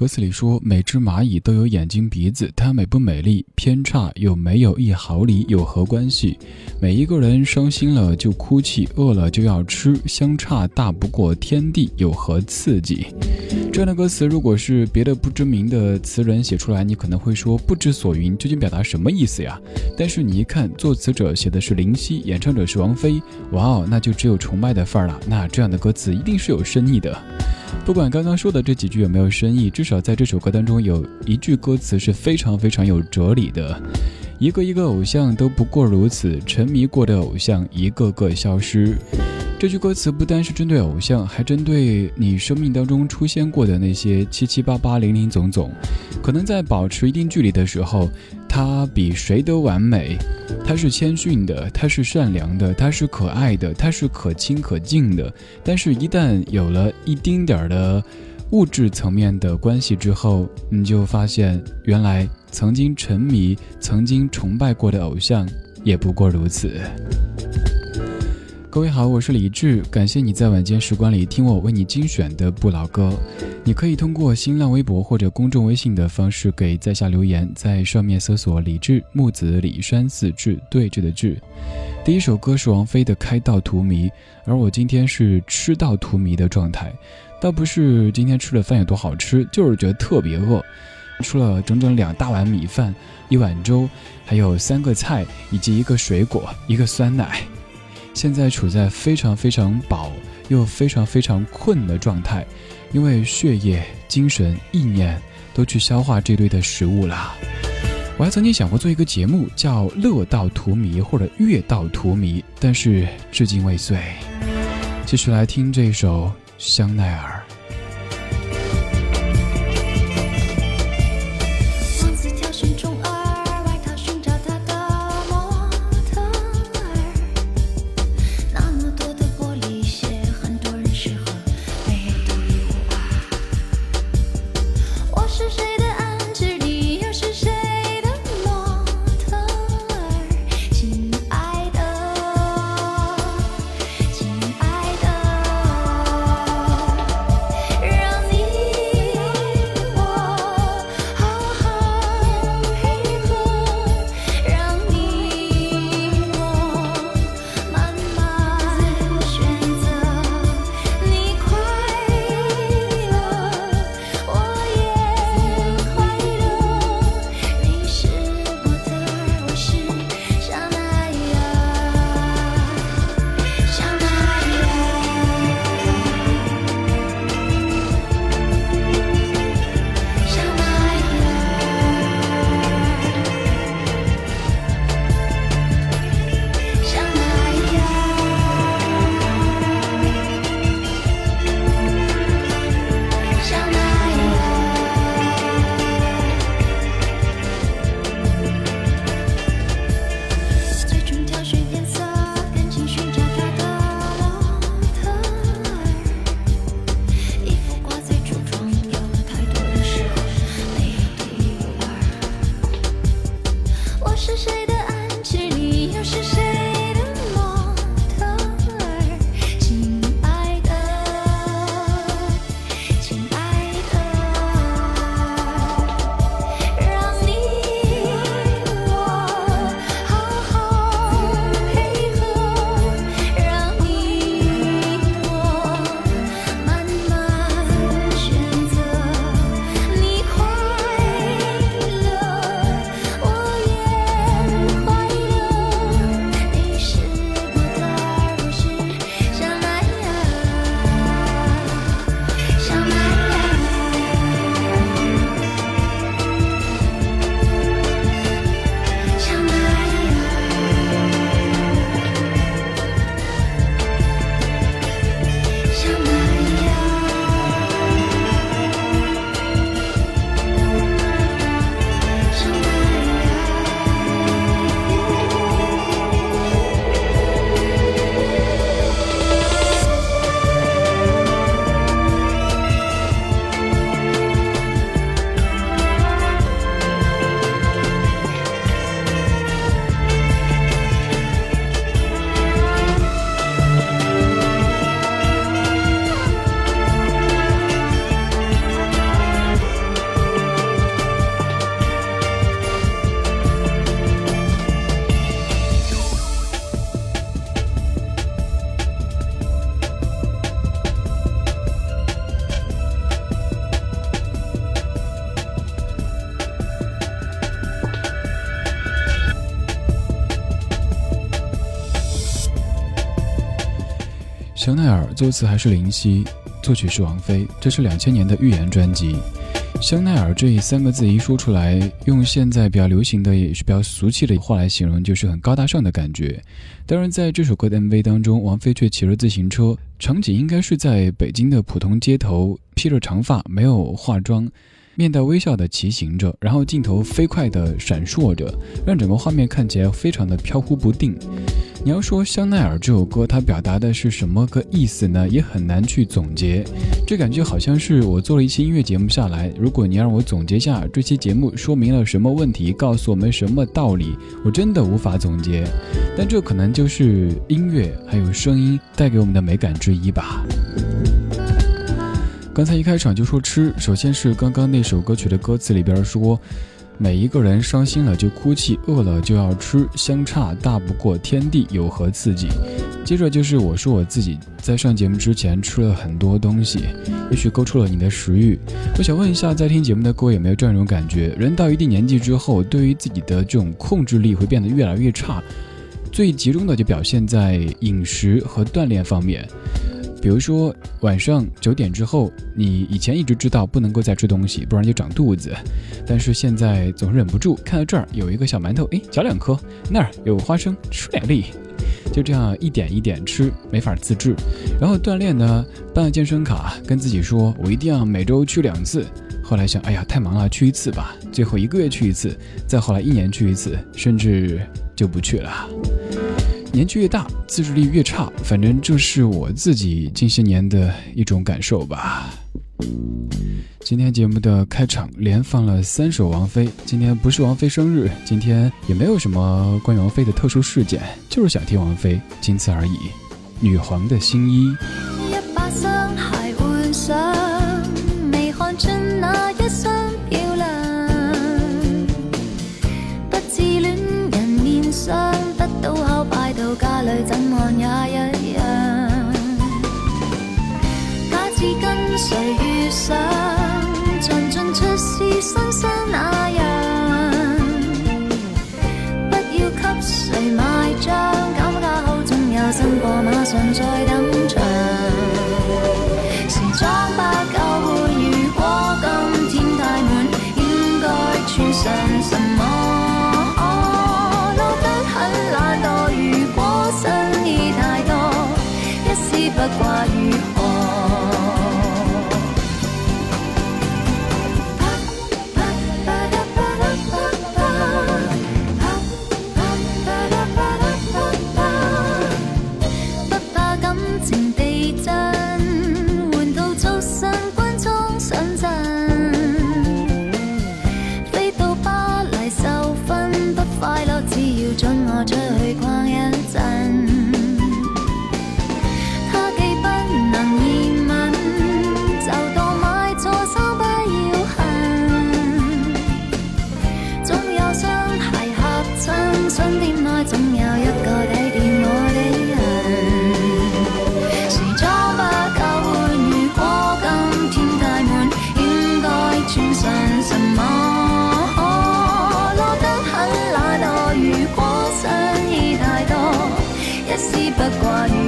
歌词里说：“每只蚂蚁都有眼睛鼻子，它美不美丽？偏差有没有一毫厘？有何关系？每一个人伤心了就哭泣，饿了就要吃，相差大不过天地，有何刺激？”这样的歌词，如果是别的不知名的词人写出来，你可能会说不知所云，究竟表达什么意思呀？但是你一看，作词者写的是林夕，演唱者是王菲，哇哦，那就只有崇拜的范儿了。那这样的歌词一定是有深意的。不管刚刚说的这几句有没有深意，至少在这首歌当中有一句歌词是非常非常有哲理的。一个一个偶像都不过如此，沉迷过的偶像一个个消失。这句歌词不单是针对偶像，还针对你生命当中出现过的那些七七八八、零零总总。可能在保持一定距离的时候，他比谁都完美。他是谦逊的，他是善良的，他是可爱的，他是可亲可敬的。但是，一旦有了一丁点儿的物质层面的关系之后，你就发现，原来曾经沉迷、曾经崇拜过的偶像，也不过如此。各位好，我是李志，感谢你在晚间时光里听我为你精选的不老歌。你可以通过新浪微博或者公众微信的方式给在下留言，在上面搜索“李志木子李山四志对峙的志”。第一首歌是王菲的《开道荼蘼》，而我今天是吃到荼蘼的状态，倒不是今天吃的饭有多好吃，就是觉得特别饿，吃了整整两大碗米饭，一碗粥，还有三个菜以及一个水果，一个酸奶。现在处在非常非常饱又非常非常困的状态，因为血液、精神、意念都去消化这堆的食物了。我还曾经想过做一个节目，叫《乐道荼蘼》或者《乐道荼蘼》，但是至今未遂。继续来听这首《香奈儿》。香奈儿作词还是林夕，作曲是王菲。这是两千年的预言专辑。香奈儿这三个字一说出来，用现在比较流行的也是比较俗气的话来形容，就是很高大上的感觉。当然，在这首歌的 MV 当中，王菲却骑着自行车，场景应该是在北京的普通街头，披着长发，没有化妆。面带微笑的骑行着，然后镜头飞快地闪烁着，让整个画面看起来非常的飘忽不定。你要说香奈儿这首歌，它表达的是什么个意思呢？也很难去总结。这感觉好像是我做了一期音乐节目下来，如果你让我总结下这期节目说明了什么问题，告诉我们什么道理，我真的无法总结。但这可能就是音乐还有声音带给我们的美感之一吧。刚才一开场就说吃，首先是刚刚那首歌曲的歌词里边说，每一个人伤心了就哭泣，饿了就要吃，相差大不过天地，有何刺激？接着就是我说我自己在上节目之前吃了很多东西，也许勾出了你的食欲。我想问一下，在听节目的各位有没有这样一种感觉？人到一定年纪之后，对于自己的这种控制力会变得越来越差，最集中的就表现在饮食和锻炼方面。比如说晚上九点之后，你以前一直知道不能够再吃东西，不然就长肚子，但是现在总是忍不住，看到这儿有一个小馒头，哎，嚼两颗；那儿有花生，吃两粒，就这样一点一点吃，没法自制。然后锻炼呢，办了健身卡，跟自己说我一定要每周去两次。后来想，哎呀，太忙了，去一次吧。最后一个月去一次，再后来一年去一次，甚至就不去了。年纪越大，自制力越差，反正这是我自己近些年的一种感受吧。今天节目的开场连放了三首王菲，今天不是王菲生日，今天也没有什么关于王菲的特殊事件，就是想听王菲，仅此而已。女皇的新衣。遇上，尽进出是新生那样。不要给谁买账，减价后总有新货马上再登场。时装不够换，如果今天太满，应该穿上什么？落得很懒惰，如果新衣太多，一丝不挂如何？不怪你。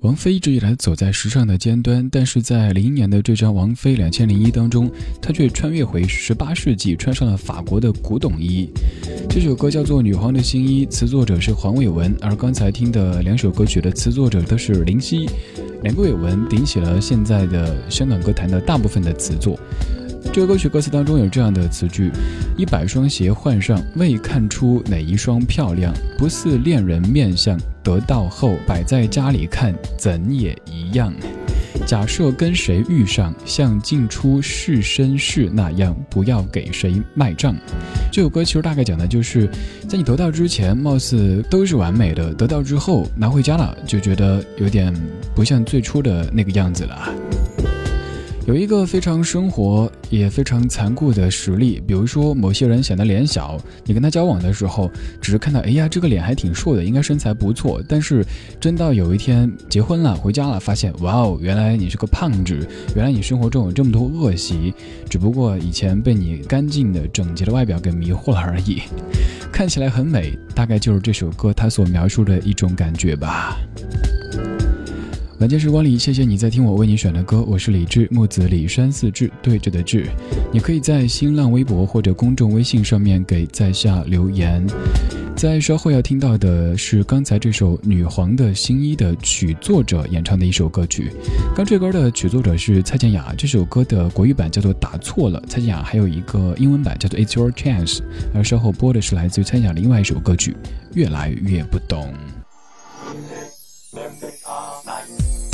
王菲一直以来走在时尚的尖端但是在零一年的这张王菲两千零一当中她却穿越回十八世纪穿上了法国的古董衣。这首歌叫做女皇的新衣词作者是黄伟文而刚才听的两首歌曲的词作者都是林夕。两个伟文顶起了现在的香港歌坛的大部分的词作。这个歌曲歌词当中有这样的词句：一百双鞋换上，未看出哪一双漂亮，不似恋人面相。得到后摆在家里看，怎也一样。假设跟谁遇上，像进出试身室那样，不要给谁卖账。这首歌其实大概讲的就是，在你得到之前，貌似都是完美的；得到之后，拿回家了，就觉得有点不像最初的那个样子了。有一个非常生活也非常残酷的实例，比如说某些人显得脸小，你跟他交往的时候，只是看到，哎呀，这个脸还挺瘦的，应该身材不错。但是真到有一天结婚了，回家了，发现，哇哦，原来你是个胖子，原来你生活中有这么多恶习，只不过以前被你干净的整洁的外表给迷惑了而已。看起来很美，大概就是这首歌它所描述的一种感觉吧。晚间时光里，谢谢你在听我为你选的歌，我是李志，木子李山四志对着的志。你可以在新浪微博或者公众微信上面给在下留言。在稍后要听到的是刚才这首《女皇的新衣》的曲作者演唱的一首歌曲。刚这歌的曲作者是蔡健雅，这首歌的国语版叫做《打错了》，蔡健雅还有一个英文版叫做《It's Your Chance》。而稍后播的是来自于蔡健雅另外一首歌曲《越来越不懂》。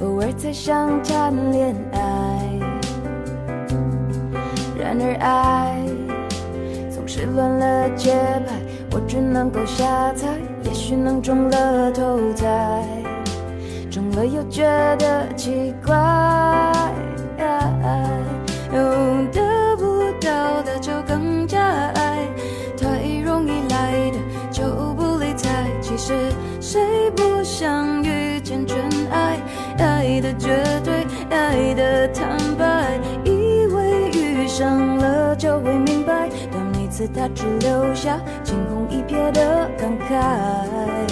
偶尔才想谈恋爱。然而爱总是乱了节拍，我只能够瞎猜，也许能中了头彩，中了又觉得奇怪。上了就会明白，但每次他只留下惊鸿一瞥的感慨。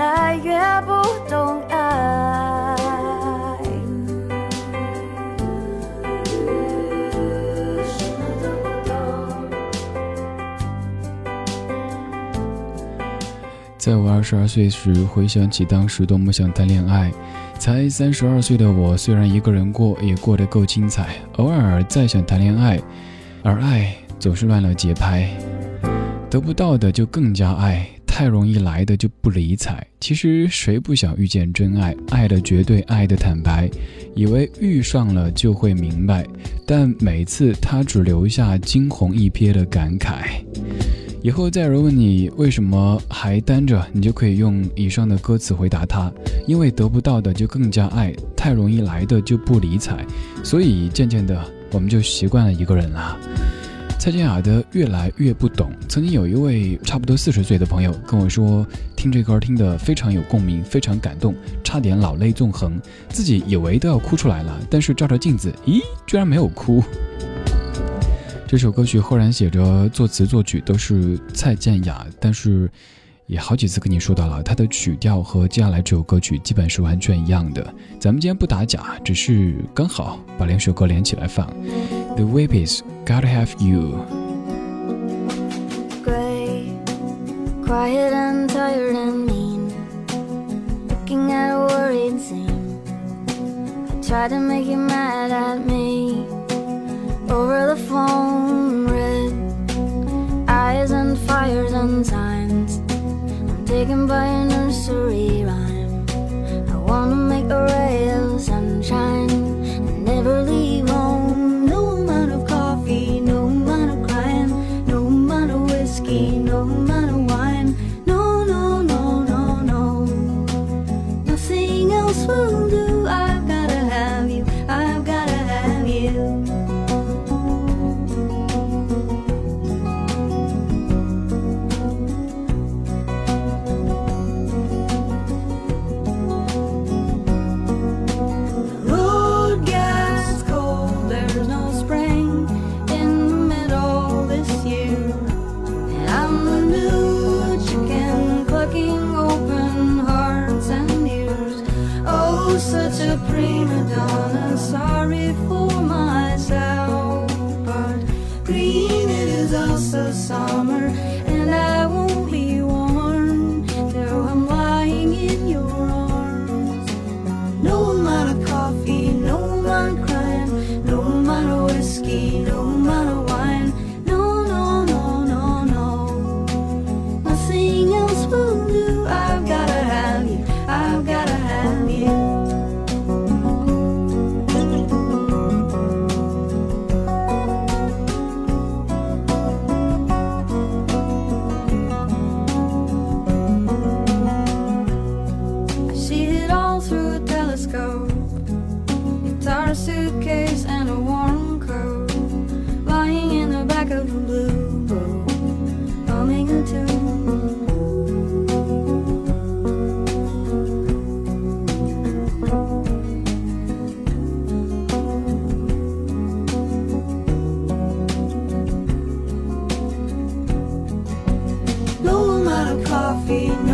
来越不懂爱。在我二十二岁时，回想起当时多么想谈恋爱。才三十二岁的我，虽然一个人过，也过得够精彩。偶尔再想谈恋爱，而爱总是乱了节拍。得不到的就更加爱，太容易来的就不理睬。其实谁不想遇见真爱？爱的绝对，爱的坦白，以为遇上了就会明白，但每次他只留下惊鸿一瞥的感慨。以后再有人问你为什么还单着，你就可以用以上的歌词回答他：因为得不到的就更加爱，太容易来的就不理睬，所以渐渐的我们就习惯了一个人了。蔡健雅的《越来越不懂》，曾经有一位差不多四十岁的朋友跟我说，听这歌听得非常有共鸣，非常感动，差点老泪纵横，自己以为都要哭出来了，但是照照镜子，咦，居然没有哭。这首歌曲赫然写着作词作曲都是蔡健雅，但是也好几次跟你说到了，它的曲调和接下来这首歌曲基本是完全一样的。咱们今天不打假，只是刚好把两首歌连起来放。The Weepies Gotta Have You。Gray, quiet and tired and mean. Looking at a worried scene. I tried to make you mad at me. Over the phone, red eyes and fires and signs. I'm taken by a nursery rhyme. I wanna make a ray coffee.